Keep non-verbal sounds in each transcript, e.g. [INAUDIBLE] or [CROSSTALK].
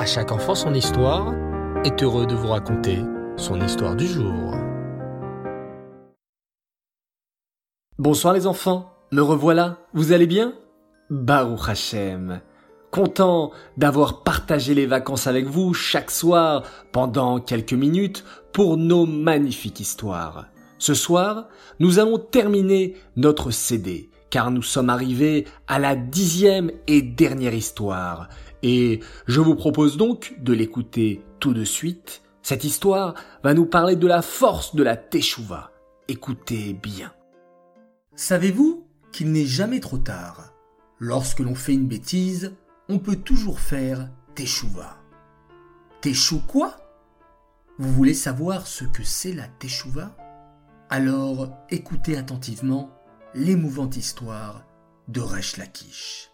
À chaque enfant son histoire est heureux de vous raconter son histoire du jour. Bonsoir les enfants, me revoilà, vous allez bien? Baruch Hashem. Content d'avoir partagé les vacances avec vous chaque soir pendant quelques minutes pour nos magnifiques histoires. Ce soir, nous allons terminer notre CD, car nous sommes arrivés à la dixième et dernière histoire. Et je vous propose donc de l'écouter tout de suite. Cette histoire va nous parler de la force de la Teshuvah. Écoutez bien. Savez-vous qu'il n'est jamais trop tard? Lorsque l'on fait une bêtise, on peut toujours faire Teshuvah. Teshou quoi? Vous voulez savoir ce que c'est la Teshuvah alors écoutez attentivement l'émouvante histoire de Resh Lakish.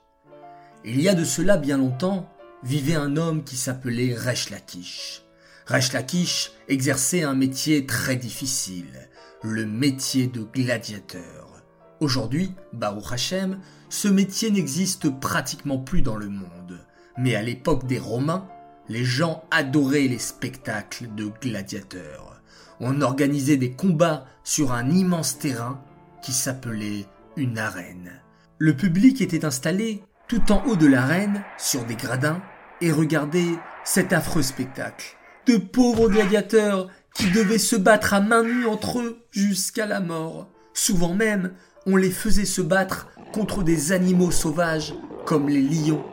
Il y a de cela bien longtemps, vivait un homme qui s'appelait Resh Lakish. Resh Lakish exerçait un métier très difficile, le métier de gladiateur. Aujourd'hui, Baruch Hashem, ce métier n'existe pratiquement plus dans le monde. Mais à l'époque des Romains, les gens adoraient les spectacles de gladiateurs on organisait des combats sur un immense terrain qui s'appelait une arène. Le public était installé tout en haut de l'arène, sur des gradins, et regardait cet affreux spectacle. De pauvres gladiateurs qui devaient se battre à main nue entre eux jusqu'à la mort. Souvent même, on les faisait se battre contre des animaux sauvages comme les lions,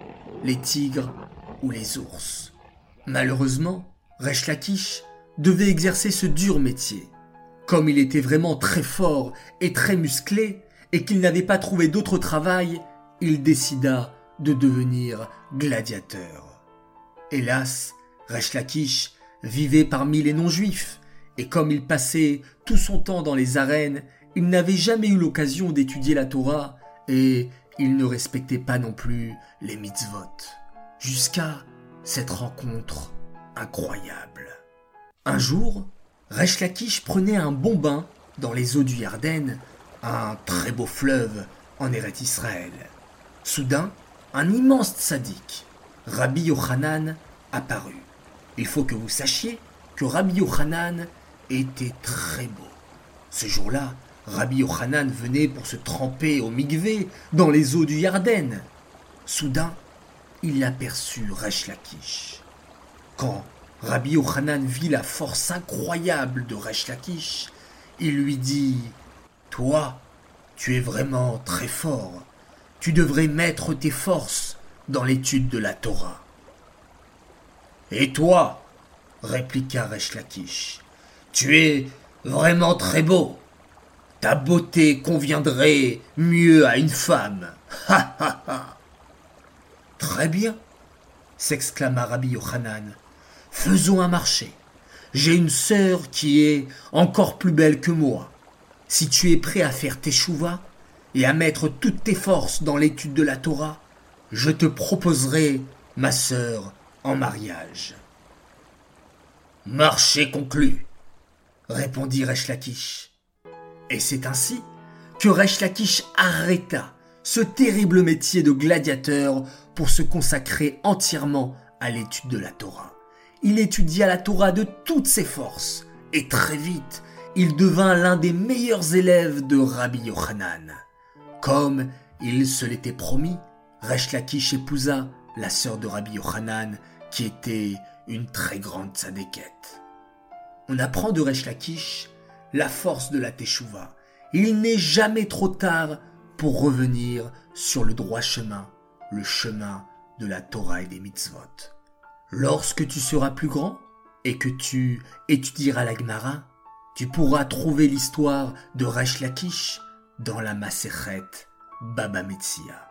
les tigres ou les ours. Malheureusement, Resh devait exercer ce dur métier. Comme il était vraiment très fort et très musclé, et qu'il n'avait pas trouvé d'autre travail, il décida de devenir gladiateur. Hélas, Resh vivait parmi les non-juifs, et comme il passait tout son temps dans les arènes, il n'avait jamais eu l'occasion d'étudier la Torah, et il ne respectait pas non plus les mitzvot. Jusqu'à cette rencontre incroyable. Un jour, Resh prenait un bon bain dans les eaux du Yarden, un très beau fleuve en Eret Israël. Soudain, un immense tzaddik, Rabbi Yochanan, apparut. Il faut que vous sachiez que Rabbi Yochanan était très beau. Ce jour-là, Rabbi Yochanan venait pour se tremper au migvé dans les eaux du Yarden. Soudain, il aperçut Resh Quand Rabbi Yochanan vit la force incroyable de Resh Lakish. Il lui dit Toi, tu es vraiment très fort. Tu devrais mettre tes forces dans l'étude de la Torah. Et toi, répliqua Resh Lakish, tu es vraiment très beau. Ta beauté conviendrait mieux à une femme. [LAUGHS] Ha ha ha. Très bien, s'exclama Rabbi Yochanan. Faisons un marché. J'ai une sœur qui est encore plus belle que moi. Si tu es prêt à faire tes chouvas et à mettre toutes tes forces dans l'étude de la Torah, je te proposerai ma sœur en mariage. Marché conclu, répondit Resh Et c'est ainsi que Resh arrêta ce terrible métier de gladiateur pour se consacrer entièrement à l'étude de la Torah il étudia la Torah de toutes ses forces, et très vite, il devint l'un des meilleurs élèves de Rabbi Yochanan. Comme il se l'était promis, Resh Lakish épousa la sœur de Rabbi Yochanan, qui était une très grande tzadékette. On apprend de Resh Lakish la force de la Teshuvah. Il n'est jamais trop tard pour revenir sur le droit chemin, le chemin de la Torah et des mitzvot. Lorsque tu seras plus grand et que tu étudieras la Gemara, tu pourras trouver l'histoire de Resh Lakish dans la Maseret Baba Metzia.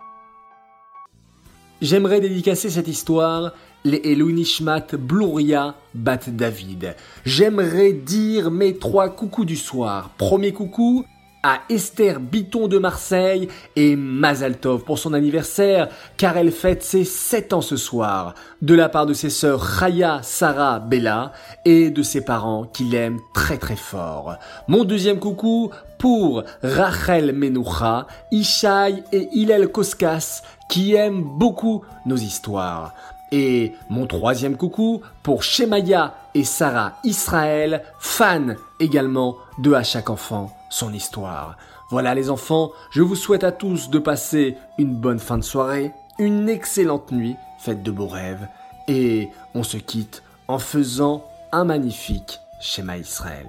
J'aimerais dédicacer cette histoire les Elunishmat Bluria Bat David. J'aimerais dire mes trois coucous du soir. Premier coucou à Esther Biton de Marseille et Mazaltov pour son anniversaire car elle fête ses 7 ans ce soir de la part de ses sœurs Chaya, Sarah, Bella et de ses parents qui l'aiment très très fort. Mon deuxième coucou pour Rachel Menoucha, Ishaï et Hillel Koskas qui aiment beaucoup nos histoires. Et mon troisième coucou pour Shemaya et Sarah Israël, fans également de À chaque enfant son histoire. Voilà les enfants, je vous souhaite à tous de passer une bonne fin de soirée, une excellente nuit, faites de beaux rêves, et on se quitte en faisant un magnifique schéma Israël.